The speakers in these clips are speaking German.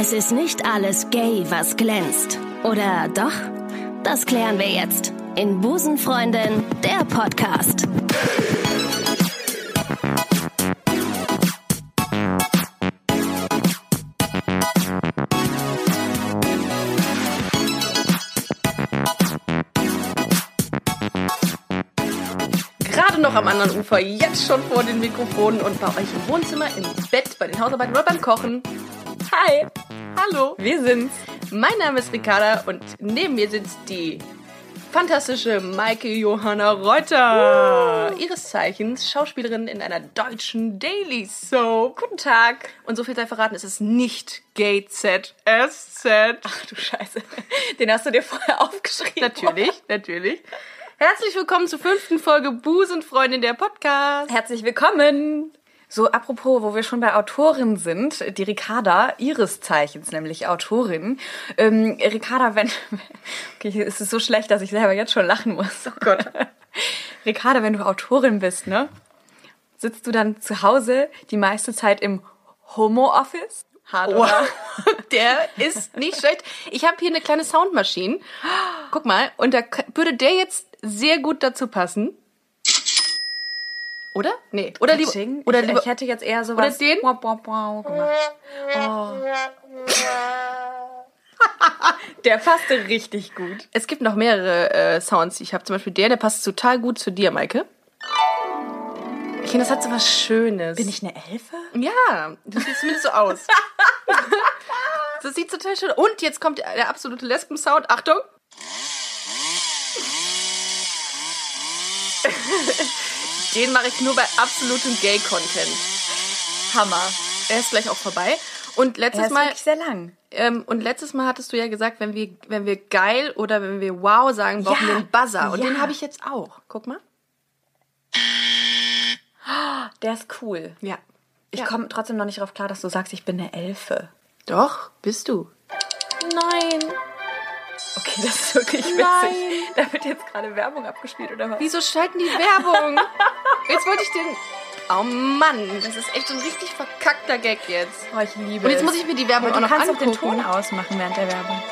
Es ist nicht alles gay, was glänzt. Oder doch? Das klären wir jetzt in Busenfreundin, der Podcast. Gerade noch am anderen Ufer, jetzt schon vor den Mikrofonen und bei euch im Wohnzimmer, im Bett, bei den Hausarbeiten oder beim Kochen. Hi, hallo, wir sind's. Mein Name ist Ricarda und neben mir sitzt die fantastische Maike Johanna Reuter. Ihres Zeichens Schauspielerin in einer deutschen Daily Soap. Guten Tag. Und so viel sei verraten, es ist nicht GZSZ. Ach du Scheiße. Den hast du dir vorher aufgeschrieben. Natürlich, natürlich. Herzlich willkommen zur fünften Folge Busenfreundin der Podcast. Herzlich willkommen. So, apropos, wo wir schon bei Autorin sind, die Ricarda, ihres Zeichens, nämlich Autorin. Ähm, Ricarda, wenn, okay, es ist so schlecht, dass ich selber jetzt schon lachen muss. Oh Gott. Ricarda, wenn du Autorin bist, ne? Sitzt du dann zu Hause die meiste Zeit im Homo-Office? Hart, wow. Der ist nicht schlecht. Ich habe hier eine kleine Soundmaschine. Guck mal, und da würde der jetzt sehr gut dazu passen. Oder? Nee. Oder lieber. Oder lieber. Ich hätte jetzt eher sowas. Oder den? Wow, wow, wow gemacht. Oh. der passte richtig gut. Es gibt noch mehrere äh, Sounds, die ich habe. Zum Beispiel der, der passt total gut zu dir, Maike. Ich finde, das hat so was Schönes. Bin ich eine Elfe? Ja, du siehst zumindest so aus. das sieht total schön. Und jetzt kommt der absolute Lesben-Sound. Achtung. Den mache ich nur bei absolutem Gay-Content. Hammer. Er ist gleich auch vorbei. Und letztes er ist Mal. Wirklich sehr lang. Ähm, und letztes Mal hattest du ja gesagt, wenn wir, wenn wir geil oder wenn wir wow sagen, brauchen Ja, wir einen Buzzer. Und ja. den habe ich jetzt auch. Guck mal. Der ist cool. Ja. Ich Ja. komme trotzdem noch nicht darauf klar, dass du sagst, ich bin eine Elfe. Doch, bist du. Nein. Okay, das ist wirklich witzig. Nein. Da wird jetzt gerade Werbung abgespielt, oder was? Wieso schalten die Werbung? jetzt wollte ich den. Oh Mann, das ist echt so ein richtig verkackter Gag jetzt. Oh, ich liebe Und jetzt muss ich mir die Werbung Aber auch du noch kannst auch den angucken. Ton ausmachen während der Werbung.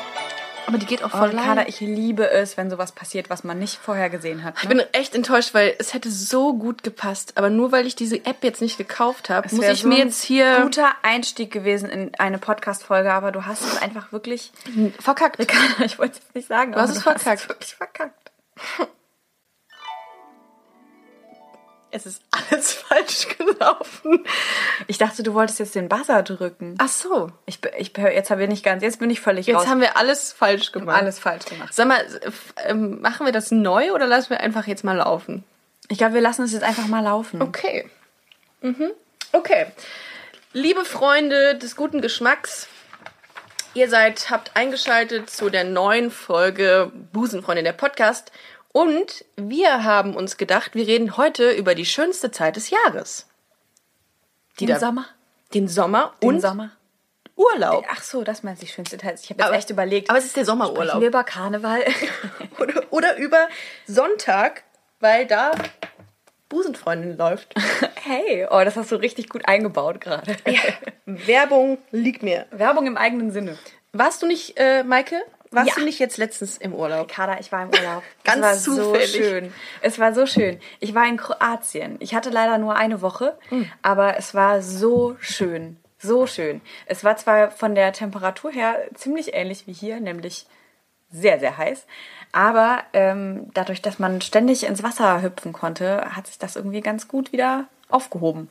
Aber die geht auch Oh, voll Ricarda, lang. ich liebe es, wenn sowas passiert, was man nicht vorher gesehen hat. Ich ne? bin echt enttäuscht, weil es hätte so gut gepasst. Aber nur weil ich diese App jetzt nicht gekauft habe, muss ich so mir ein jetzt hier guter Einstieg gewesen in eine Podcast-Folge, aber du hast es einfach wirklich verkackt. Ricarda, ich wollte es jetzt nicht sagen, Du hast es du hast verkackt. es wirklich verkackt. Es ist alles falsch gelaufen. Ich dachte, du wolltest jetzt den Buzzer drücken. Ach so. Ich, ich, jetzt habe ich nicht ganz, jetzt bin ich völlig Jetzt raus. haben wir alles falsch gemacht. alles falsch gemacht. Sag mal, ähm, machen wir das neu oder lassen wir einfach jetzt mal laufen? Ich glaube, wir lassen es jetzt einfach mal laufen. Okay. Mhm. Okay. Liebe Freunde des guten Geschmacks, ihr seid, habt eingeschaltet zu der neuen Folge Busenfreundin der Podcast. Und wir haben uns gedacht, wir reden heute über die schönste Zeit des Jahres. Die Den da- Sommer? Den Sommer Den und Sommer? Urlaub. Ach so, das meinst du die schönste Teil. Ich habe jetzt Aber- echt überlegt. aber es ist der sprechen Sommerurlaub. wir über Karneval? Oder, oder über Sonntag, weil da Busenfreundin läuft. hey, oh, das hast du richtig gut eingebaut gerade. Werbung liegt mir. Werbung im eigenen Sinne. Warst du nicht, äh, Maike? Warst Ja. du nicht jetzt letztens im Urlaub? Kader, ich war im Urlaub. Ganz es war zufällig. so schön. Es war so schön. Ich war in Kroatien. Ich hatte leider nur eine Woche, Hm. aber es war so schön. So schön. Es war zwar von der Temperatur her ziemlich ähnlich wie hier, nämlich sehr, sehr heiß. Aber ähm, dadurch, dass man ständig ins Wasser hüpfen konnte, hat sich das irgendwie ganz gut wieder aufgehoben.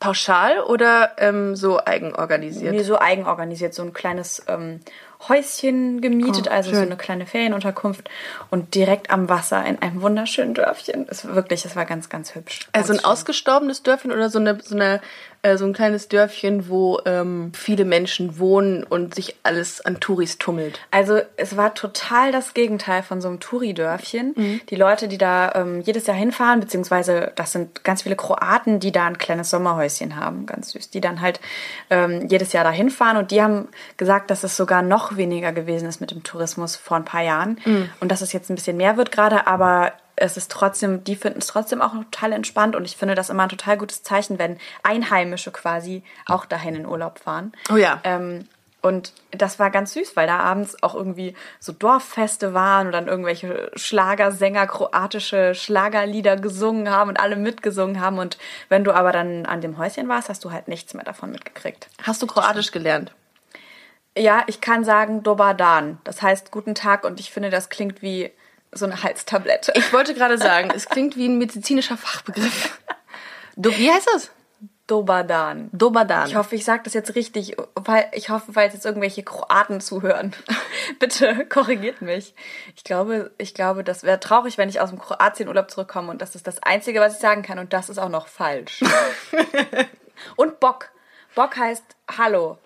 Pauschal oder ähm, so eigenorganisiert? Nee, so eigenorganisiert, so ein kleines ähm, Häuschen gemietet, Oh, also so schön. eine kleine Ferienunterkunft und direkt am Wasser in einem wunderschönen Dörfchen. Es war wirklich, es war ganz, ganz hübsch. Also ein schön. ausgestorbenes Dörfchen oder so, eine, so, eine, äh, so ein kleines Dörfchen, wo ähm, viele Menschen wohnen und sich alles an Touris tummelt. Also es war total das Gegenteil von so einem Touri-Dörfchen. Mhm. Die Leute, die da ähm, jedes Jahr hinfahren, beziehungsweise das sind ganz viele Kroaten, die da ein kleines Sommerhäuschen haben, ganz süß, die dann halt ähm, jedes Jahr da hinfahren und die haben gesagt, dass es sogar noch weniger gewesen ist mit dem Tourismus vor ein paar Jahren Mhm. und dass es jetzt ein bisschen mehr wird gerade, aber es ist trotzdem, die finden es trotzdem auch total entspannt und ich finde das immer ein total gutes Zeichen, wenn Einheimische quasi auch dahin in Urlaub fahren. Oh ja. Ähm, Und das war ganz süß, weil da abends auch irgendwie so Dorffeste waren und dann irgendwelche Schlagersänger kroatische Schlagerlieder gesungen haben und alle mitgesungen haben. Und wenn du aber dann an dem Häuschen warst, hast du halt nichts mehr davon mitgekriegt. Hast du Kroatisch gelernt? Ja, ich kann sagen Dobar Dan. Das heißt guten Tag und ich finde, das klingt wie so eine Halstablette. Ich wollte gerade sagen, es klingt wie ein medizinischer Fachbegriff. Du, wie heißt das? Dobadan. Dobadan. Ich hoffe, ich sage das jetzt richtig, weil ich hoffe, falls jetzt irgendwelche Kroaten zuhören, bitte korrigiert mich. Ich glaube, ich glaube, das wäre traurig, wenn ich aus dem Kroatienurlaub zurückkomme und das ist das Einzige, was ich sagen kann und das ist auch noch falsch. und Bock. Bock heißt Hallo.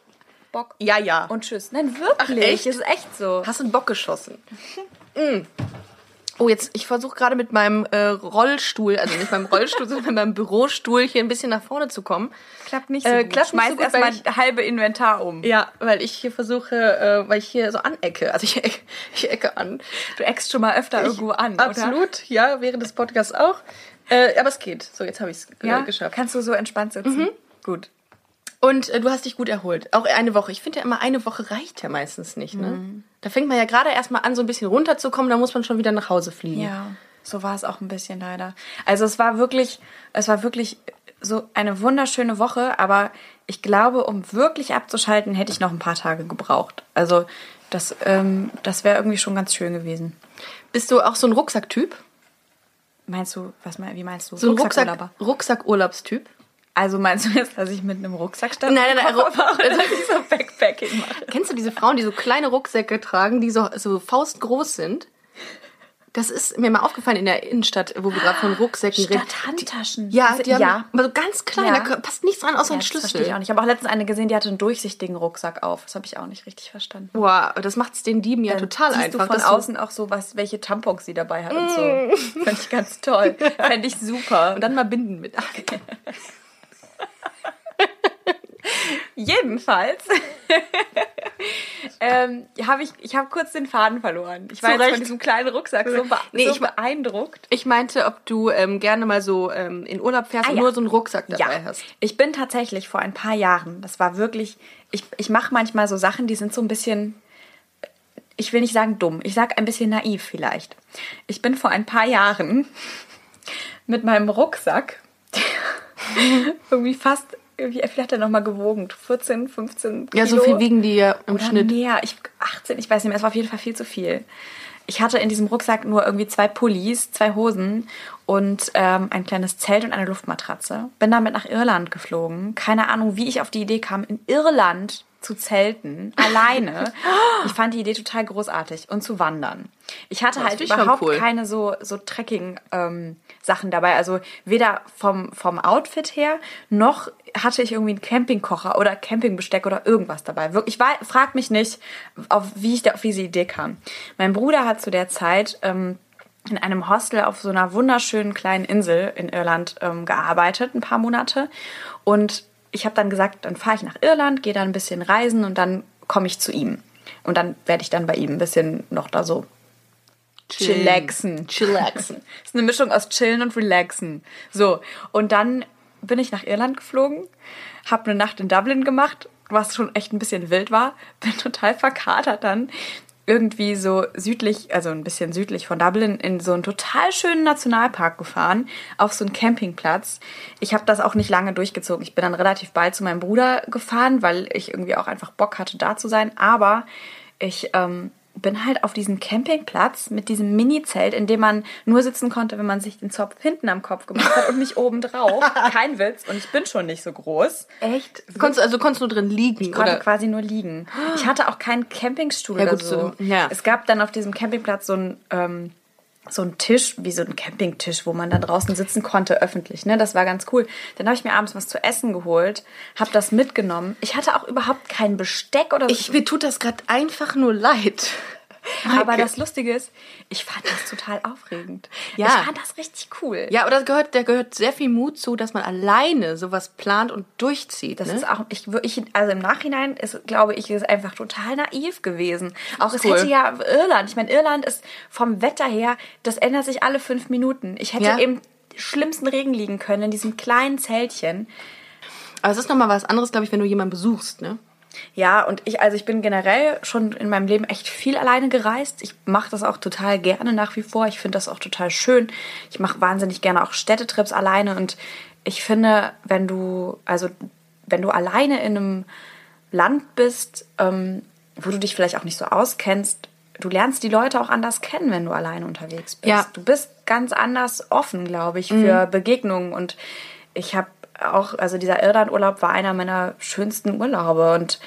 Bock. Ja, ja. Und Tschüss. Nein, wirklich. Ach, echt? Es ist echt so. Hast du einen Bock geschossen? Mm. Oh, jetzt, ich versuche gerade mit meinem äh, Rollstuhl, also nicht meinem Rollstuhl, sondern mit meinem Bürostuhl hier ein bisschen nach vorne zu kommen. Klappt nicht so Äh, gut. klappt nicht so gut, erstmal ich- halbe Inventar um. Ja, weil ich hier versuche, äh, weil ich hier so anecke. Also ich, eck- ich ecke an. Du eckst schon mal öfter irgendwo an, oder? Absolut, ja, während des Podcasts auch. Äh, aber es geht. So, jetzt habe ich es Ja, äh, geschafft. Kannst du so entspannt sitzen? Gut. Und äh, du hast dich gut erholt. Auch eine Woche. Ich finde ja immer, eine Woche reicht ja meistens nicht. Ne? Mhm. Da fängt man ja gerade erstmal an, so ein bisschen runterzukommen, da muss man schon wieder nach Hause fliegen. Ja, so war es auch ein bisschen leider. Also es war wirklich, es war wirklich so eine wunderschöne Woche, aber ich glaube, um wirklich abzuschalten, hätte ich noch ein paar Tage gebraucht. Also das, ähm, das wäre irgendwie schon ganz schön gewesen. Bist du auch so ein Rucksacktyp? Meinst du, was wie meinst du? So ein Rucksack? Rucksackurlaubstyp? Also meinst du jetzt, dass ich mit einem Rucksack stand? Nein, nein, nein, Koffer fahre, also- dass ich so Backpacking mache? Kennst du diese Frauen, die so kleine Rucksäcke tragen, die so, so faustgroß sind? Das ist mir mal aufgefallen in der Innenstadt, wo wir gerade von Rucksäcken reden. Statt Handtaschen. Ja, Diese- die haben, ja. aber so ganz klein, Ja. da passt nichts dran außer Ja, ein das Schlüssel. verstehe ich auch nicht. Ich habe auch letztens eine gesehen, die hatte einen durchsichtigen Rucksack auf. Das habe ich auch nicht richtig verstanden. Boah, das macht es den Dieben ja total Siehst einfach. du von außen auch so, was, welche Tampons sie dabei hat und so. Fand ich ganz toll. Fände ich super. und dann mal Binden mit. Jedenfalls ähm, habe ich, ich habe kurz den Faden verloren. Ich war jetzt von diesem kleinen Rucksack so, be Nee, so ich- beeindruckt. Ich meinte, ob du ähm, gerne mal so ähm, in Urlaub fährst Ah, und ja. nur so einen Rucksack dabei hast. Ich bin tatsächlich vor ein paar Jahren, das war wirklich, ich, ich mache manchmal so Sachen, die sind so ein bisschen, ich will nicht sagen dumm, ich sag ein bisschen naiv vielleicht. Ich bin vor ein paar Jahren mit meinem Rucksack irgendwie fast, wie viel hat er nochmal gewogen? 14, 15 Kilo? Ja, so viel wiegen die ja im Oder Schnitt. mehr. Ich 18, ich weiß nicht mehr. Es war auf jeden Fall viel zu viel. Ich hatte in diesem Rucksack nur irgendwie zwei Pullis, zwei Hosen und ähm, ein kleines Zelt und eine Luftmatratze. Bin damit nach Irland geflogen. Keine Ahnung, wie ich auf die Idee kam, in Irland zu zelten, alleine. Ich fand die Idee total großartig und zu wandern. Ich hatte Das halt überhaupt cool. keine so, so Trekking-Sachen dabei. Also weder vom, vom Outfit her, noch hatte ich irgendwie einen Campingkocher oder Campingbesteck oder irgendwas dabei. Wirklich, Ich war, frag mich nicht, auf, wie ich da auf diese Idee kam. Mein Bruder hat zu der Zeit ähm, in einem Hostel auf so einer wunderschönen kleinen Insel in Irland ähm, gearbeitet, ein paar Monate. Und ich habe dann gesagt, dann fahre ich nach Irland, gehe dann ein bisschen reisen und dann komme ich zu ihm. Und dann werde ich dann bei ihm ein bisschen noch da so chillaxen. Chillaxen. ist eine Mischung aus chillen und relaxen. So, und dann bin ich nach Irland geflogen, habe eine Nacht in Dublin gemacht, was schon echt ein bisschen wild war. Bin total verkatert dann irgendwie so südlich, also ein bisschen südlich von Dublin, in so einen total schönen Nationalpark gefahren, auf so einen Campingplatz. Ich habe das auch nicht lange durchgezogen. Ich bin dann relativ bald zu meinem Bruder gefahren, weil ich irgendwie auch einfach Bock hatte, da zu sein. Aber ich ähm, bin halt auf diesem Campingplatz mit diesem Mini-Zelt, in dem man nur sitzen konnte, wenn man sich den Zopf hinten am Kopf gemacht hat und nicht oben drauf. Kein Witz. Und ich bin schon nicht so groß. Echt? Konntest, also konntest du nur drin liegen? Ich konnte oder? quasi nur liegen. Ich hatte auch keinen Campingstuhl Ja, oder gut, so. so, ja. Es gab dann auf diesem Campingplatz so ein ähm, so ein Tisch, wie so ein Campingtisch, wo man dann draußen sitzen konnte, öffentlich. Ne? Das war ganz cool. Dann habe ich mir abends was zu essen geholt, habe das mitgenommen. Ich hatte auch überhaupt kein Besteck oder so. Ich, mir tut das gerade einfach nur leid. Aber das Lustige ist, ich fand das total aufregend. Ja. Ich fand das richtig cool. Ja, aber da gehört, da gehört sehr viel Mut zu, dass man alleine sowas plant und durchzieht. Das ne? ist auch, ich, ich, also im Nachhinein ist, glaube ich, ist einfach total naiv gewesen. Auch es cool. hätte ja Irland, ich meine, Irland ist vom Wetter her, das ändert sich alle fünf Minuten. Ich hätte Ja. eben schlimmsten Regen liegen können in diesem kleinen Zeltchen. Aber es ist nochmal was anderes, glaube ich, wenn du jemanden besuchst, ne? Ja, und ich, also ich bin generell schon in meinem Leben echt viel alleine gereist. Ich mache das auch total gerne nach wie vor. Ich finde das auch total schön. Ich mache wahnsinnig gerne auch Städtetrips alleine und ich finde, wenn du, also wenn du alleine in einem Land bist, ähm, wo du dich vielleicht auch nicht so auskennst, du lernst die Leute auch anders kennen, wenn du alleine unterwegs bist. Ja. Du bist ganz anders offen, glaube ich, für Begegnungen. Und ich habe auch, also dieser Irlandurlaub war einer meiner schönsten Urlaube. Und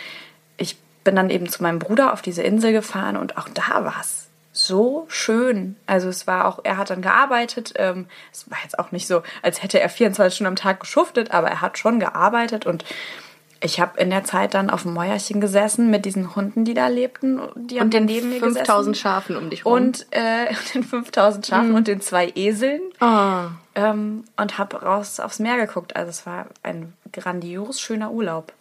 ich bin dann eben zu meinem Bruder auf diese Insel gefahren und auch da war es so schön. Also es war auch, er hat dann gearbeitet. Ähm, es war jetzt auch nicht so, als hätte er 24 Stunden am Tag geschuftet, aber er hat schon gearbeitet und ich habe in der Zeit dann auf dem Mäuerchen gesessen mit diesen Hunden, die da lebten. Die Und den neben mir 5000 gesessen. Schafen um dich rum. Und äh, den 5000 Schafen und den zwei Eseln. Ah. Ähm, und habe raus aufs Meer geguckt. Also es war ein grandios schöner Urlaub.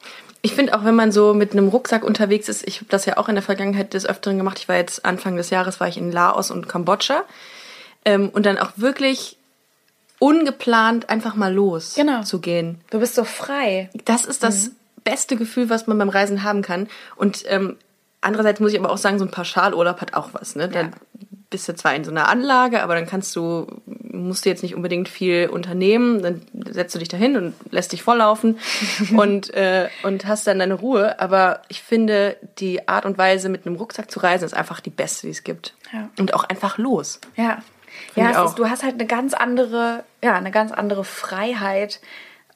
Ich finde auch, wenn man so mit einem Rucksack unterwegs ist, ich habe das ja auch in der Vergangenheit des Öfteren gemacht. Ich war jetzt Anfang des Jahres war ich in Laos und Kambodscha ähm, und dann auch wirklich ungeplant einfach mal los Genau. zu gehen. Du bist so frei. Das ist das beste Gefühl, was man beim Reisen haben kann. Und ähm, andererseits muss ich aber auch sagen, so ein Pauschalurlaub hat auch was. Ne? Dann bist du zwar in so einer Anlage, aber dann kannst du, musst du jetzt nicht unbedingt viel unternehmen. Dann setzt du dich dahin und lässt dich volllaufen und, äh, und hast dann deine Ruhe. Aber ich finde, die Art und Weise, mit einem Rucksack zu reisen, ist einfach die beste, die es gibt. Ja. Und auch einfach los. Ja. Find Ja, ist, du hast halt eine ganz andere, ja, eine ganz andere Freiheit,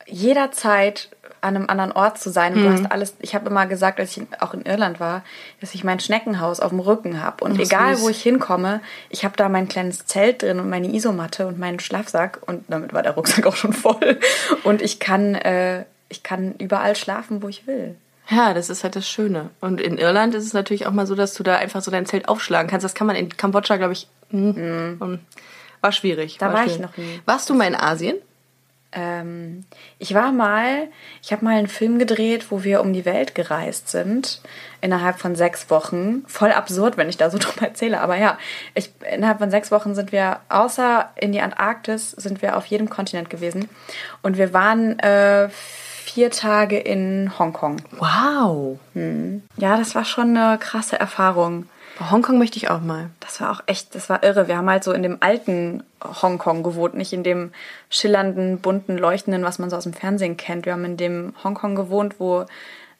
jederzeit an einem anderen Ort zu sein. Und Mhm. du hast alles, ich habe immer gesagt, als ich auch in Irland war, dass ich mein Schneckenhaus auf dem Rücken habe. Und Ach, egal, wo ich hinkomme, ich habe da mein kleines Zelt drin und meine Isomatte und meinen Schlafsack. Und damit war der Rucksack auch schon voll. Und ich kann, äh, ich kann überall schlafen, wo ich will. Ja, das ist halt das Schöne. Und in Irland ist es natürlich auch mal so, dass du da einfach so dein Zelt aufschlagen kannst. Das kann man in Kambodscha, glaube ich, mm, um, war schwierig. Da war ich schwierig. noch nie. Warst du mal in Asien? Ähm, ich war mal, ich habe mal einen Film gedreht, wo wir um die Welt gereist sind, innerhalb von sechs Wochen. Voll absurd, wenn ich da so drüber erzähle, aber ja, ich, innerhalb von sechs Wochen sind wir, außer in die Antarktis, sind wir auf jedem Kontinent gewesen. Und wir waren äh, vier Tage in Hongkong. Wow. Ja, das war schon eine krasse Erfahrung. Hongkong möchte ich auch mal. Das war auch echt, das war irre. Wir haben halt so in dem alten Hongkong gewohnt, nicht in dem schillernden, bunten, leuchtenden, was man so aus dem Fernsehen kennt. Wir haben in dem Hongkong gewohnt, wo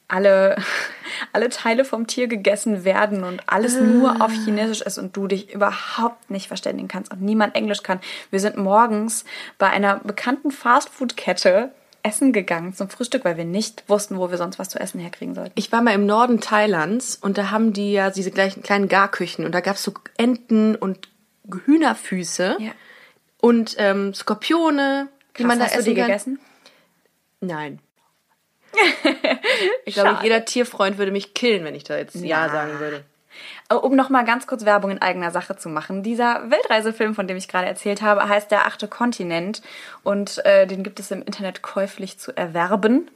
alle, alle Teile vom Tier gegessen werden und alles nur auf Chinesisch ist und du dich überhaupt nicht verständigen kannst und niemand Englisch kann. Wir sind morgens bei einer bekannten Fastfood-Kette essen gegangen zum Frühstück, weil wir nicht wussten, wo wir sonst was zu essen herkriegen sollten. Ich war mal im Norden Thailands und da haben die ja diese gleichen kleinen Garküchen und da gab es so Enten und Hühnerfüße Ja. und ähm, Skorpione, die Krass, man da hast du essen die kann. gegessen? Nein. ich glaube, jeder Tierfreund würde mich killen, wenn ich da jetzt Ja, Ja. sagen würde. Äh, Um noch mal ganz kurz Werbung in eigener Sache zu machen. Dieser Weltreisefilm, von dem ich gerade erzählt habe, heißt Der achte Kontinent und äh, den gibt es im Internet käuflich zu erwerben.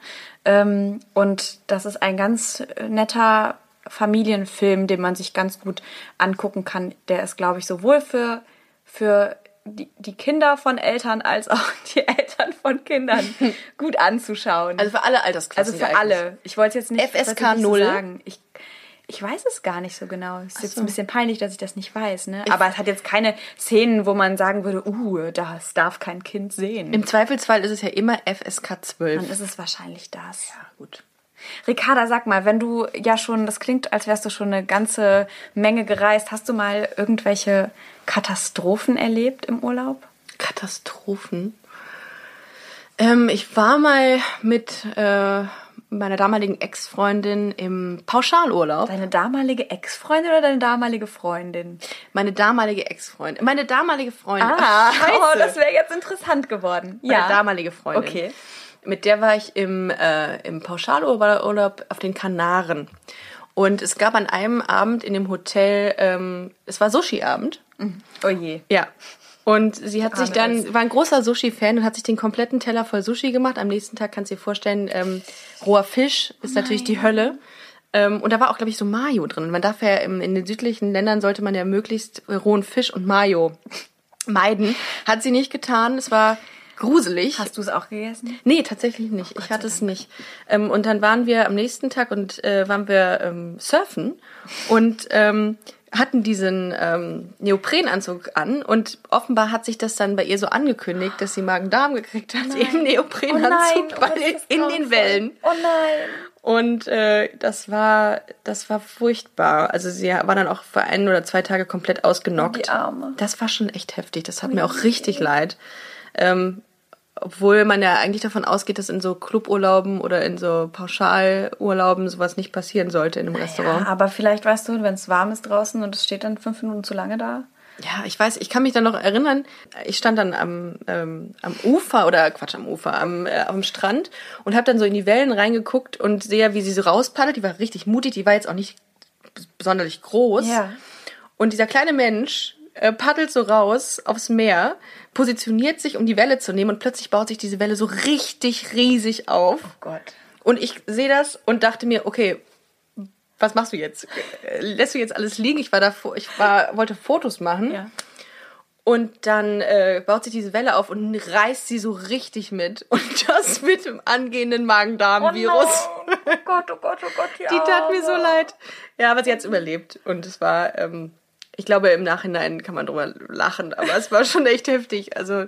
Ähm, und das ist ein ganz äh, netter Familienfilm, den man sich ganz gut angucken kann. Der ist, glaube ich, sowohl für, für die, die Kinder von Eltern als auch die Eltern von Kindern gut anzuschauen. Also für alle Altersklassen. Also für alle. Ich wollte jetzt nicht, FSK wollte nicht 0? So sagen. Ich, ich weiß es gar nicht so genau. Es ist jetzt so. ein bisschen peinlich, dass ich das nicht weiß. Ne? Aber es hat jetzt keine Szenen, wo man sagen würde, uh, das darf kein Kind sehen. Im Zweifelsfall ist es ja immer FSK 12. Dann ist es wahrscheinlich das. ja, gut. Ricarda, sag mal, wenn du ja schon, das klingt, als wärst du schon eine ganze Menge gereist, hast du mal irgendwelche Katastrophen erlebt im Urlaub? Katastrophen. Ähm, ich war mal mit äh, meiner damaligen Ex-Freundin im Pauschalurlaub. Deine damalige Ex-Freundin oder deine damalige Freundin? Meine damalige Ex-Freundin. Meine damalige Freundin. Ah, Ach, oh, das wäre jetzt interessant geworden. Meine damalige Freundin. Okay. Mit der war ich im, äh, im Pauschalurlaub auf den Kanaren. Und es gab an einem Abend in dem Hotel, ähm, es war Sushi-Abend. Oh je. Ja. Und sie hat sich dann, war ein großer Sushi-Fan und hat sich den kompletten Teller voll Sushi gemacht. Am nächsten Tag kannst du dir vorstellen, ähm, roher Fisch ist natürlich die Hölle. Ähm, und da war auch, glaube ich, so Mayo drin. Und man darf ja im, in den südlichen Ländern sollte man ja möglichst rohen Fisch und Mayo meiden. Hat sie nicht getan. Es war gruselig. Hast du es auch gegessen? Nee, tatsächlich nicht. ich hatte es nicht. Ähm, und dann waren wir am nächsten Tag und äh, waren wir ähm, surfen und ähm, hatten diesen ähm, Neoprenanzug an und offenbar hat sich das dann bei ihr so angekündigt, dass sie Magen-Darm gekriegt hat im Neoprenanzug Oh nein, oh, bei das den, ist in den. Wellen. Oh nein. Und äh, das war das war furchtbar. Also sie war dann auch für ein oder zwei Tage komplett ausgenockt. Oh, die Arme. Das war schon echt heftig. Das hat mir auch richtig leid. Ähm, obwohl man ja eigentlich davon ausgeht, dass in so Cluburlauben oder in so Pauschalurlauben sowas nicht passieren sollte in einem Ja, Restaurant. aber vielleicht weißt du, wenn es warm ist draußen und es steht dann fünf Minuten zu lange da. Ja, ich weiß, ich kann mich dann noch erinnern, ich stand dann am, ähm, am Ufer oder Quatsch am Ufer, am, äh, am Strand und habe dann so in die Wellen reingeguckt und sehe, wie sie so rauspaddelt. Die war richtig mutig, die war jetzt auch nicht sonderlich groß. Ja. Und dieser kleine Mensch äh, paddelt so raus aufs Meer, positioniert sich, um die Welle zu nehmen und plötzlich baut sich diese Welle so richtig riesig auf. Gott. Und ich sehe das und dachte mir, okay, was machst du jetzt? Äh, Lässt du jetzt alles liegen? Ich war davor, ich war, wollte Fotos machen. Ja. Und dann äh, baut sich diese Welle auf und reißt sie so richtig mit. Und das mit dem angehenden Magen-Darm-Virus. Oh Gott, oh Gott, oh Gott, die, Die tat mir so leid. Ja, aber sie hat's überlebt. Und es war, ähm, ich glaube, im Nachhinein kann man drüber lachen, aber es war schon echt heftig. Also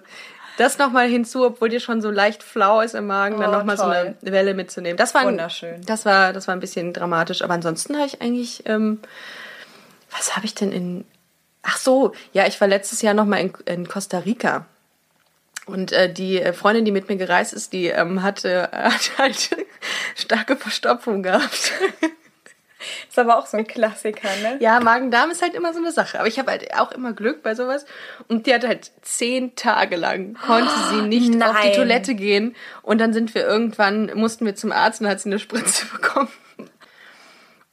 das nochmal hinzu, obwohl dir schon so leicht flau ist im Magen, dann Oh, nochmal so eine Welle mitzunehmen. Das war ein, Wunderschön. Das war, das war ein bisschen dramatisch. Aber ansonsten habe ich eigentlich, ähm, was habe ich denn in, ach so, ja, ich war letztes Jahr nochmal in, in Costa Rica. Und äh, die äh, Freundin, die mit mir gereist ist, die ähm, hatte, hat halt starke Verstopfung gehabt. Ist aber auch so ein Klassiker, ne? Ja, Magen-Darm ist halt immer so eine Sache. Aber ich habe halt auch immer Glück bei sowas. Und die hat halt zehn Tage lang, konnte sie nicht auf die nein. Toilette gehen. Und dann sind wir irgendwann, mussten wir zum Arzt und hat sie eine Spritze bekommen.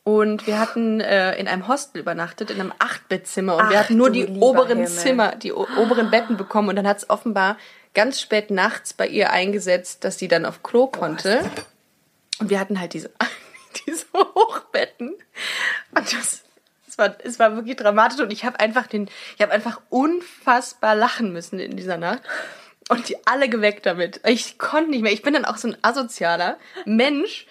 Und wir hatten äh, in einem Hostel übernachtet, in einem Achtbettzimmer. Und wir Ach, hatten nur die oberen Himmel. Zimmer, die oberen Betten bekommen. Und dann hat es offenbar ganz spät nachts bei ihr eingesetzt, dass sie dann auf Klo konnte. Und wir hatten halt diese, diese Hochbetten. Und das, es war, es war wirklich dramatisch. Und ich habe einfach den, ich habe einfach unfassbar lachen müssen in dieser Nacht. Und die alle geweckt damit. Ich konnte nicht mehr. Ich bin dann auch so ein asozialer Mensch,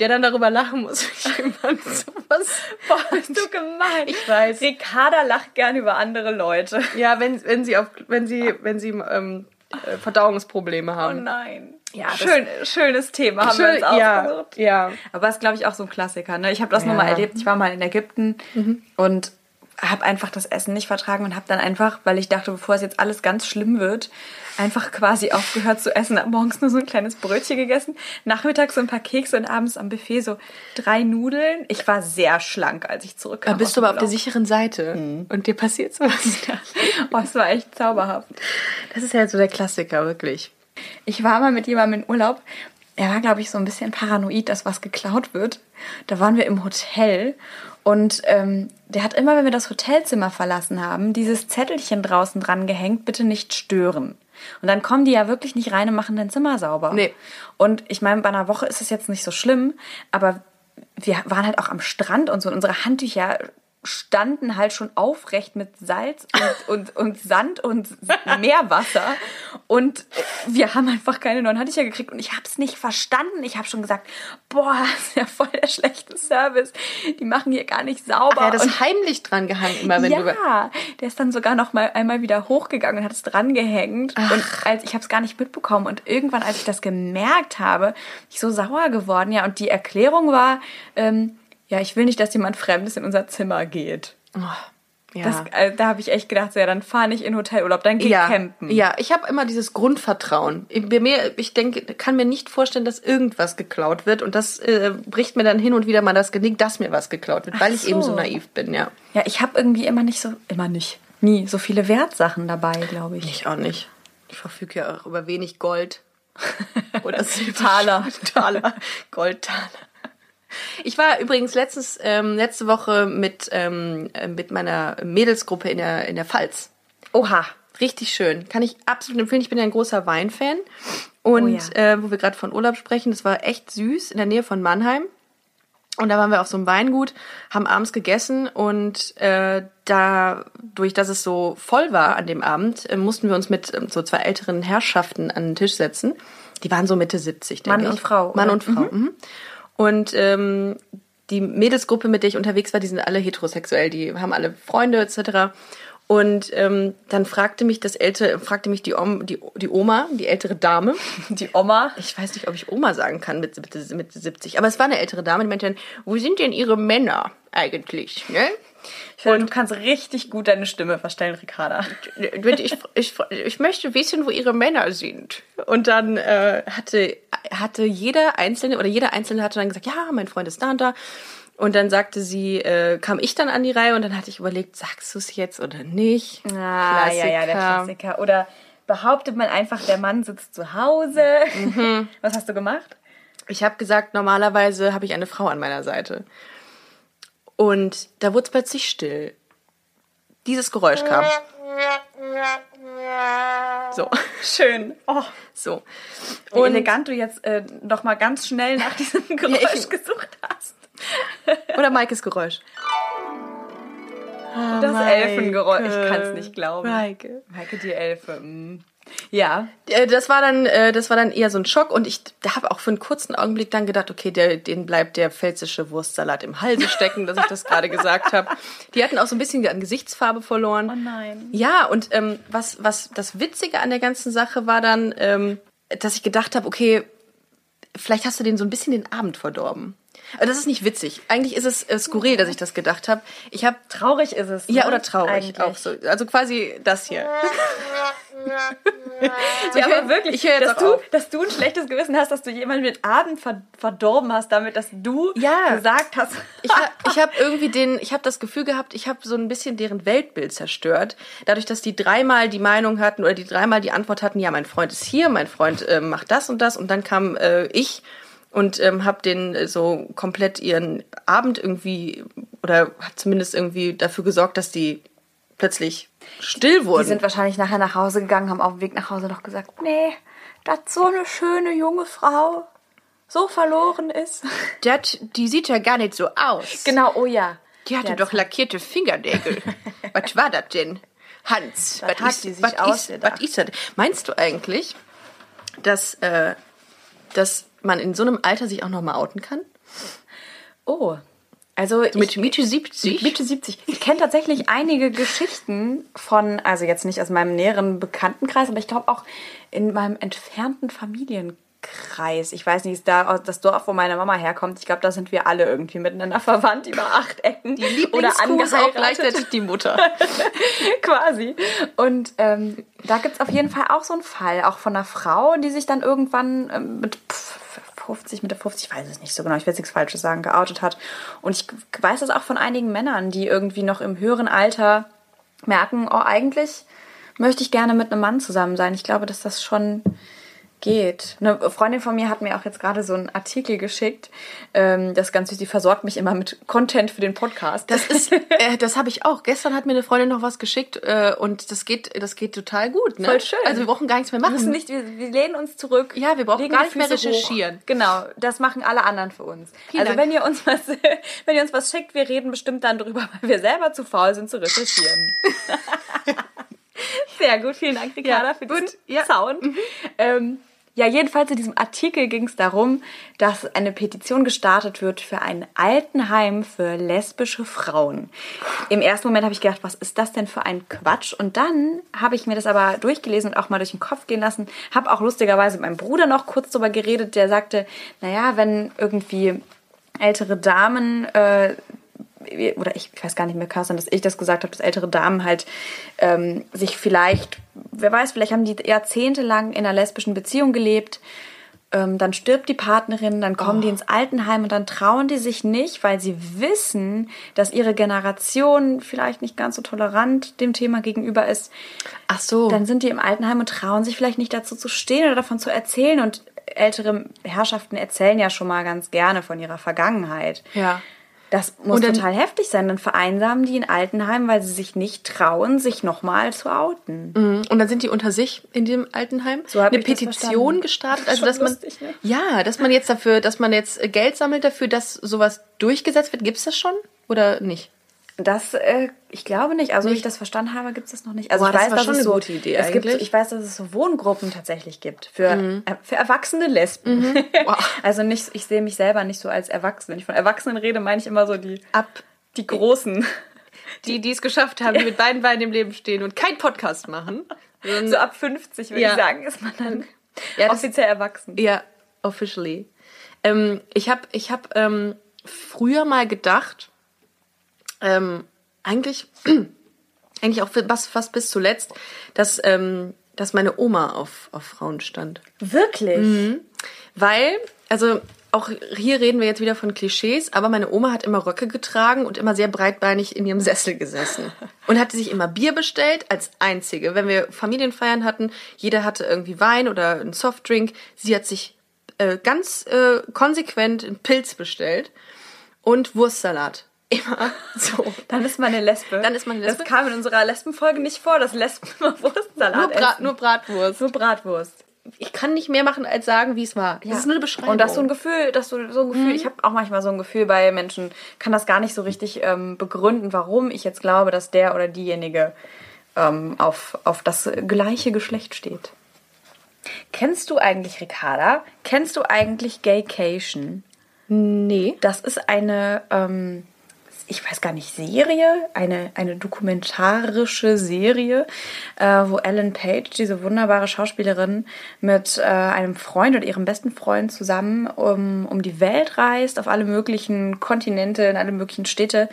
der dann darüber lachen muss. wenn jemand sowas. Boah, bist du gemein. Ich weiß. Ricarda lacht gern über andere Leute. Ja, wenn, wenn sie auf, wenn sie, wenn sie ähm, äh, Verdauungsprobleme Oh haben. nein. Ja, Schön, schönes Thema haben Schön, wir uns ja, ausgesucht. ja. Aber es ist, glaube ich, auch so ein Klassiker. Ne? Ich habe das Ja. nur mal erlebt. Ich war mal in Ägypten und habe einfach das Essen nicht vertragen und habe dann einfach, weil ich dachte, bevor es jetzt alles ganz schlimm wird, einfach quasi aufgehört zu essen. Hab morgens nur so ein kleines Brötchen gegessen, nachmittags so ein paar Kekse und abends am Buffet so drei Nudeln. Ich war sehr schlank, als ich zurückkam. Da bist du aber auf der sicheren Seite. Und dir passiert sowas. Oh, es war echt zauberhaft. Das ist ja so der Klassiker, wirklich. Ich war mal mit jemandem im Urlaub. Er war, glaube ich, so ein bisschen paranoid, dass was geklaut wird. Da waren wir im Hotel und ähm, der hat immer, wenn wir das Hotelzimmer verlassen haben, dieses Zettelchen draußen dran gehängt, bitte nicht stören. Und dann kommen die ja wirklich nicht rein und machen dein Zimmer sauber. Nee. Und ich meine, bei einer Woche ist es jetzt nicht so schlimm, aber wir waren halt auch am Strand und so und unsere Handtücher standen halt schon aufrecht mit Salz und, und, und Sand und Meerwasser und wir haben einfach keine neuen Handtücher gekriegt und ich habe es nicht verstanden. Ich habe schon gesagt, boah, das ist ja voll der schlechte Service. Die machen hier gar nicht sauber. Er hat das und heimlich dran gehangen, immer wenn du. ja, der ist dann sogar noch mal einmal wieder hochgegangen und hat es dran gehängt. Und als ich habe es gar nicht mitbekommen. Und irgendwann, als ich das gemerkt habe, bin ich so sauer geworden. Ja, und die Erklärung war, ähm, ja, ich will nicht, dass jemand Fremdes in unser Zimmer geht. Ja. Das, äh, da habe ich echt gedacht, so, ja, dann fahr nicht in Hotelurlaub, dann geh ja, campen. ja, ich habe immer dieses Grundvertrauen. Ich, mir, ich denke, kann mir nicht vorstellen, dass irgendwas geklaut wird und das äh, bricht mir dann hin und wieder mal das Genick, dass mir was geklaut wird, weil Ach ich eben so so. naiv bin, ja. Ja, ich habe irgendwie immer nicht so, immer nicht, nie so viele Wertsachen dabei, glaube ich. Ich auch nicht. Ich verfüge ja auch über wenig Gold. Oder Taler. Taler. Goldtaler. Ich war übrigens letztes, ähm, letzte Woche mit, ähm, äh, mit meiner Mädelsgruppe in der, in der Pfalz. Oha. Richtig schön. Kann ich absolut empfehlen. Ich bin ja ein großer Weinfan. Und Oh ja. äh, wo wir gerade von Urlaub sprechen, das war echt süß in der Nähe von Mannheim. Und da waren wir auf so einem Weingut, haben abends gegessen und äh, dadurch, dass es so voll war an dem Abend, äh, mussten wir uns mit ähm, so zwei älteren Herrschaften an den Tisch setzen. Die waren so Mitte 70, denke Mann ich. und Frau, Mann oder? und Frau. Mhm. Und ähm, die Mädelsgruppe, mit der ich unterwegs war, die sind alle heterosexuell, die haben alle Freunde etc. Und ähm, dann fragte mich das ältere, fragte mich die, Om, die, die Oma, die ältere Dame, Die Oma. ich weiß nicht, ob ich Oma sagen kann mit, mit, mit 70, aber es war eine ältere Dame, die meinte dann, wo sind denn ihre Männer eigentlich? Ne? Ich finde, du kannst richtig gut deine Stimme verstellen, Ricarda. Ich, ich, ich möchte wissen, wo ihre Männer sind. Und dann äh, hatte, hatte jeder Einzelne, oder jeder Einzelne hatte dann gesagt, ja, mein Freund ist da und da. Und dann sagte sie, äh, kam ich dann an die Reihe und dann hatte ich überlegt, sagst du es jetzt oder nicht? Ah, ja, ja, der Klassiker. Oder behauptet man einfach, der Mann sitzt zu Hause. Was hast du gemacht? Ich habe gesagt, normalerweise habe ich eine Frau an meiner Seite. Und da wurde es plötzlich still. Dieses Geräusch kam. So, Schön. Oh, so. wie elegant du jetzt äh, noch mal ganz schnell nach diesem Geräusch ich- gesucht hast. Oder Maikes Geräusch. Das Elfengeräusch. Ich kann es nicht glauben. Maike. Maike, die Elfe. mm. Ja. Äh, Das war dann, äh, das war dann eher so ein Schock und ich habe auch für einen kurzen Augenblick dann gedacht, okay, der, denen bleibt der pfälzische Wurstsalat im Halse stecken, dass ich das gerade gesagt habe. Die hatten auch so ein bisschen an Gesichtsfarbe verloren. Oh nein. Ja, und ähm, was, was das Witzige an der ganzen Sache war dann, ähm, dass ich gedacht habe, okay, vielleicht hast du denen so ein bisschen den Abend verdorben. Aber das ist nicht witzig. Eigentlich ist es äh, skurril, dass ich das gedacht habe. Ich habe Traurig ist es. ja ne? oder traurig Eigentlich. auch so. Also quasi das hier. So, Ja, aber wirklich, dass, du, auf. dass du ein schlechtes Gewissen hast, dass du jemanden den Abend ver verdorben hast, damit, dass du Ja. gesagt hast. Ich habe hab irgendwie den, ich habe das Gefühl gehabt, ich habe so ein bisschen deren Weltbild zerstört. Dadurch, dass die dreimal die Meinung hatten oder die dreimal die Antwort hatten, ja, mein Freund ist hier, mein Freund äh, macht das und das und dann kam äh, ich und ähm, habe den äh, so komplett ihren Abend irgendwie oder hat zumindest irgendwie dafür gesorgt, dass die plötzlich still wurden. Die sind wahrscheinlich nachher nach Hause gegangen, haben auf dem Weg nach Hause noch gesagt, nee, dass so eine schöne junge Frau so verloren ist. Dat, die sieht ja gar nicht so aus. Genau, oh ja. Die hatte Der doch lackierte Fingernägel. was war das denn? Hans, Was hat ist, die sich was, ist, was ist das? Meinst du eigentlich, dass, äh, dass man in so einem Alter sich auch noch mal outen kann? Oh. Also Mit Mitte 70? Mitte 70. Ich kenne tatsächlich einige Geschichten von, also jetzt nicht aus meinem näheren Bekanntenkreis, aber ich glaube auch in meinem entfernten Familienkreis. Ich weiß nicht, ist da das Dorf, wo meine Mama herkommt. Ich glaube, da sind wir alle irgendwie miteinander verwandt über acht Ecken. Die Lieblingskuh ist auch gleichzeitig die Mutter. quasi. Und ähm, da gibt's auf jeden Fall auch so einen Fall, auch von einer Frau, die sich dann irgendwann ähm, mit pff, 50, Mitte 50, ich weiß es nicht so genau, ich will jetzt nichts Falsches sagen, geoutet hat. Und ich weiß das auch von einigen Männern, die irgendwie noch im höheren Alter merken, oh, eigentlich möchte ich gerne mit einem Mann zusammen sein. Ich glaube, dass das schon geht. Eine Freundin von mir hat mir auch jetzt gerade so einen Artikel geschickt. Ähm, das ist ganz süß, die versorgt mich immer mit Content für den Podcast. Das ist, äh, das habe ich auch. Gestern hat mir eine Freundin noch was geschickt äh, und das geht, das geht total gut. Ne? Voll schön. Also wir brauchen gar nichts mehr Wir machen. müssen nicht, wir, wir lehnen uns zurück. Ja, wir brauchen gar nicht mehr Füße hoch. recherchieren. Genau, das machen alle anderen für uns. Vielen also Dank. wenn ihr uns was, wenn ihr uns was schickt, wir reden bestimmt dann drüber, weil wir selber zu faul sind zu recherchieren. Sehr gut, vielen Dank, Ricarda, Ja, für diesen ja. Sound. Ähm, ja, jedenfalls in diesem Artikel ging es darum, dass eine Petition gestartet wird für ein Altenheim für lesbische Frauen. Im ersten Moment habe ich gedacht, was ist das denn für ein Quatsch? Und dann habe ich mir das aber durchgelesen und auch mal durch den Kopf gehen lassen. Habe auch lustigerweise mit meinem Bruder noch kurz darüber geredet, der sagte, naja, wenn irgendwie ältere Damen äh, oder ich, ich weiß gar nicht mehr, sein, dass ich das gesagt habe, dass ältere Damen halt ähm, sich vielleicht, wer weiß, vielleicht haben die jahrzehntelang in einer lesbischen Beziehung gelebt. Ähm, dann stirbt die Partnerin, dann kommen die ins Altenheim und dann trauen die sich nicht, weil sie wissen, dass ihre Generation vielleicht nicht ganz so tolerant dem Thema gegenüber ist. Ach so. Dann sind die im Altenheim und trauen sich vielleicht nicht dazu zu stehen oder davon zu erzählen. Und ältere Herrschaften erzählen ja schon mal ganz gerne von ihrer Vergangenheit. ja. Das muss dann- total heftig sein. Dann vereinsamen die in Altenheim, weil sie sich nicht trauen, sich nochmal zu outen. Mhm. Und dann sind die unter sich in dem Altenheim. So eine Petition gestartet, also dass man lustig, ne? ja, dass man jetzt dafür, dass man jetzt äh, Geld sammelt dafür, dass sowas durchgesetzt wird. Gibt's das schon oder nicht? Das, äh, ich glaube nicht. Also, wie ich das verstanden habe, gibt es das noch nicht. Also, Boah, ich das weiß, war dass schon es eine so, gute Idee es gibt, ich weiß, dass es so Wohngruppen tatsächlich gibt für, äh, für erwachsene Lesben. Wow. also nicht, ich sehe mich selber nicht so als Erwachsene. Wenn ich von Erwachsenen rede, meine ich immer so die, Ab die Großen. die, die es geschafft haben, die mit beiden Beinen im Leben stehen und keinen Podcast machen. So ab 50, würde Ja. ich sagen, ist man dann Ja, das- offiziell erwachsen. Ja, officially. Ähm, ich habe ich hab, ähm, früher mal gedacht, ähm, eigentlich, eigentlich auch was, fast bis zuletzt, dass, ähm, dass meine Oma auf, auf Frauen stand. Wirklich? Mhm. Weil, also auch hier reden wir jetzt wieder von Klischees, aber meine Oma hat immer Röcke getragen und immer sehr breitbeinig in ihrem Sessel gesessen. Und hatte sich immer Bier bestellt als einzige. Wenn wir Familienfeiern hatten, jeder hatte irgendwie Wein oder einen Softdrink. Sie hat sich äh, ganz äh, konsequent einen Pilz bestellt und Wurstsalat. Immer so. Dann ist man eine Lesbe. Dann ist man eine Lesbe. Das kam in unserer Lesbenfolge nicht vor, dass Lesben immer Wurstsalat Nur, Bra nur Bratwurst. Nur Bratwurst. Ich kann nicht mehr machen, als sagen, wie es war. Das ist nur eine Beschreibung. Und das ist so ein Gefühl, dass du so ein Gefühl, ich habe auch manchmal so ein Gefühl bei Menschen, kann das gar nicht so richtig ähm, begründen, warum ich jetzt glaube, dass der oder diejenige ähm, auf, auf das gleiche Geschlecht steht. Kennst du eigentlich Ricarda? Kennst du eigentlich Gaycation? nee. Das ist eine, ähm, ich weiß gar nicht, Serie, eine, eine dokumentarische Serie, äh, wo Ellen Page, diese wunderbare Schauspielerin, mit äh, einem Freund oder ihrem besten Freund zusammen um, um die Welt reist, auf alle möglichen Kontinente, in alle möglichen Städte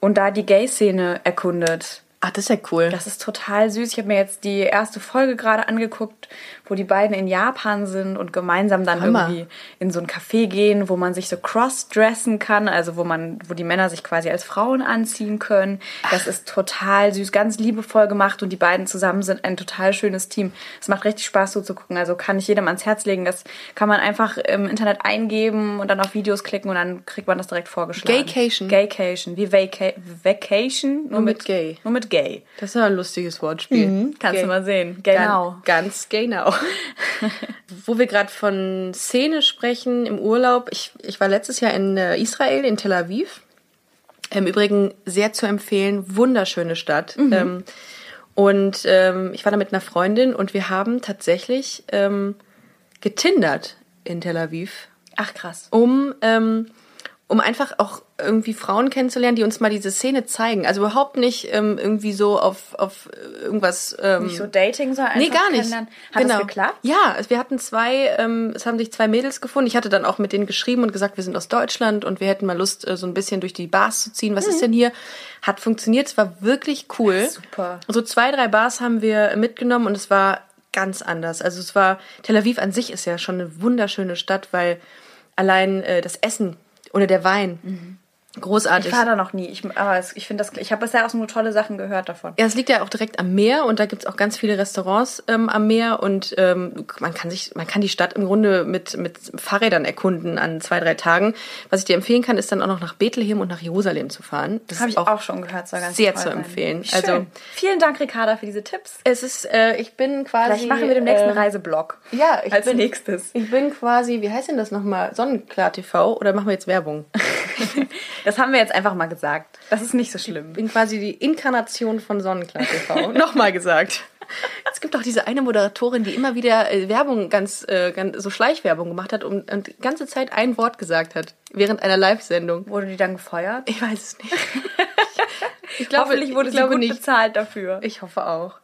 und da die Gay-Szene erkundet. Ach, das ist ja cool. Das ist total süß. Ich habe mir jetzt die erste Folge gerade angeguckt, wo die beiden in Japan sind und gemeinsam dann Hammer. irgendwie in so ein Café gehen, wo man sich so cross-dressen kann, also wo man, wo die Männer sich quasi als Frauen anziehen können. Das ist total süß, ganz liebevoll gemacht und die beiden zusammen sind ein total schönes Team. Es macht richtig Spaß so zu gucken. Also kann ich jedem ans Herz legen. Das kann man einfach im Internet eingeben und dann auf Videos klicken und dann kriegt man das direkt vorgeschlagen. Gaycation? Gaycation, wie Vaca Vacation, nur, mit gay. Nur mit gay. Das ist ja ein lustiges Wortspiel. Kannst Gay. du mal sehen. Genau. Ganz, ganz genau. Wo wir gerade von Szene sprechen im Urlaub. Ich, ich war letztes Jahr in äh, Israel, in Tel Aviv. Im Übrigen sehr zu empfehlen, wunderschöne Stadt. Ähm, und ähm, ich war da mit einer Freundin und wir haben tatsächlich ähm, getindert in Tel Aviv Ach krass. um, ähm, um einfach auch irgendwie Frauen kennenzulernen, die uns mal diese Szene zeigen. Also überhaupt nicht ähm, irgendwie so auf, auf irgendwas. Ähm, Nicht so Dating, sondern Nee, einfach gar nicht. kennenlernen. Hat genau. das geklappt? Ja, es- wir hatten zwei, ähm, es haben sich zwei Mädels gefunden. Ich hatte dann auch mit denen geschrieben und gesagt, wir sind aus Deutschland und wir hätten mal Lust, äh, so ein bisschen durch die Bars zu ziehen. Was ist denn hier? Hat funktioniert, es war wirklich cool. Super. So zwei, drei Bars haben wir mitgenommen und es war ganz anders. Also es war, Tel Aviv an sich ist ja schon eine wunderschöne Stadt, weil allein äh, das Essen oder der Wein, großartig. Ich war da noch nie. Ich, aber es, ich finde das, ich habe bisher auch nur tolle Sachen gehört davon. Ja, es liegt ja auch direkt am Meer und da gibt's auch ganz viele Restaurants ähm, am Meer und ähm, man kann sich, man kann die Stadt im Grunde mit, mit Fahrrädern erkunden an zwei, drei Tagen. Was ich dir empfehlen kann, ist dann auch noch nach Bethlehem und nach Jerusalem zu fahren. Das Habe ich auch, schon gehört. Soll ganz sehr zu empfehlen. Schön. Also- vielen Dank, Ricarda, für diese Tipps. Es ist, äh, ich bin quasi. Vielleicht machen wir den nächsten äh, Reiseblog. Ja, ich als bin, nächstes. Ich bin quasi, wie heißt denn das nochmal? Sonnenklar TV oder machen wir jetzt Werbung? Das haben wir jetzt einfach mal gesagt. Das ist nicht so schlimm. Ich bin quasi die Inkarnation von Sonnenklar TV. Nochmal gesagt. Es gibt auch diese eine Moderatorin, die immer wieder äh, Werbung, ganz, äh, ganz so Schleichwerbung gemacht hat und, und die ganze Zeit ein Wort gesagt hat während einer Live-Sendung. Wurde die dann gefeuert? Ich weiß es nicht. Ich glaube, Hoffentlich wurde ich sie gut nicht. bezahlt dafür. Ich hoffe auch.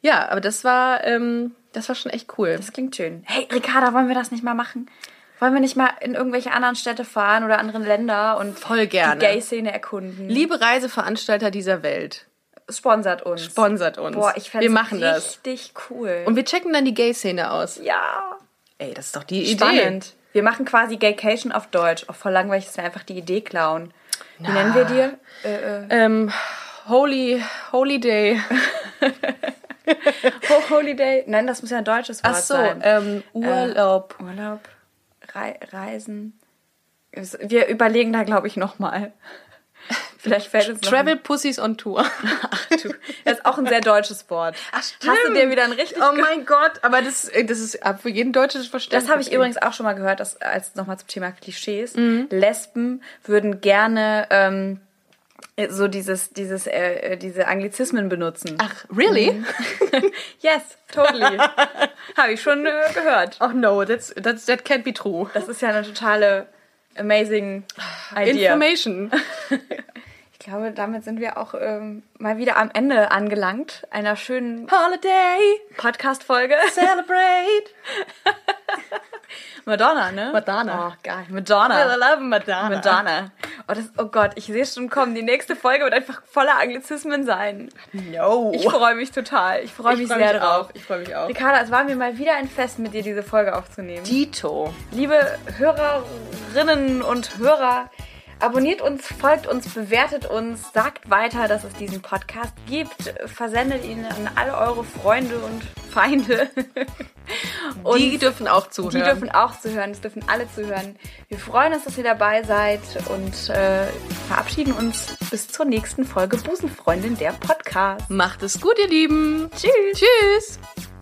Ja, aber das war, ähm, das war schon echt cool. Das klingt schön. Hey, Ricarda, wollen wir das nicht mal machen? Wollen wir nicht mal in irgendwelche anderen Städte fahren oder anderen Länder und Voll gerne. die Gay-Szene erkunden? Liebe Reiseveranstalter dieser Welt, sponsert uns. sponsert uns. Boah, ich fände Wir machen das. richtig cool. Und wir checken dann die Gay-Szene aus. ja, Ey, das ist doch die Idee. spannend. Wir machen quasi Gaycation auf Deutsch. Auch voll langweilig, dass wir einfach die Idee klauen. Wie nennen wir dir? Äh, äh, Ähm, Holy, Holy Day. Ho Holiday? Nein, das muss ja ein deutsches Wort Ach so, sein. ähm, Urlaub. Urlaub, Rei Reisen. Wir überlegen da, glaube ich, nochmal. Vielleicht fällt uns noch Travel Pussies on Tour. Ach, du. Das ist auch ein sehr deutsches Wort. Hast du dir wieder ein richtig Oh mein Gott, aber das, das ist ab für jeden deutsches Verständnis. Das habe ich übrigens auch schon mal gehört, dass, als nochmal zum Thema Klischees. Lesben würden gerne ähm, so dieses, dieses, äh, diese Anglizismen benutzen. Ach, really? Yes, totally. habe ich schon äh, gehört. Oh no, that's, that's, that can't be true. Das ist ja eine totale amazing Idea. Information. Ich glaube, damit sind wir auch ähm, mal wieder am Ende angelangt einer schönen Holiday, Podcast-Folge. celebrate. Madonna, ne? Madonna. Oh, geil. Madonna. I love Madonna. Madonna. Oh, das, oh Gott, ich sehe es schon kommen. Die nächste Folge wird einfach voller Anglizismen sein. No. Ich freue mich total. Ich freue mich freu sehr mich drauf. auch. Ich freue mich auch. Ricarda, es war mir mal wieder ein Fest, mit dir diese Folge aufzunehmen. Dito. Liebe Hörerinnen und Hörer, abonniert uns, folgt uns, bewertet uns, sagt weiter, dass es diesen Podcast gibt, versendet ihn an alle eure Freunde und Feinde. Und Die dürfen auch zuhören. die dürfen auch zuhören, es dürfen alle zuhören. Wir freuen uns, dass ihr dabei seid und äh, verabschieden uns bis zur nächsten Folge Busenfreundin der Podcast. Macht es gut, ihr Lieben. Tschüss. Tschüss.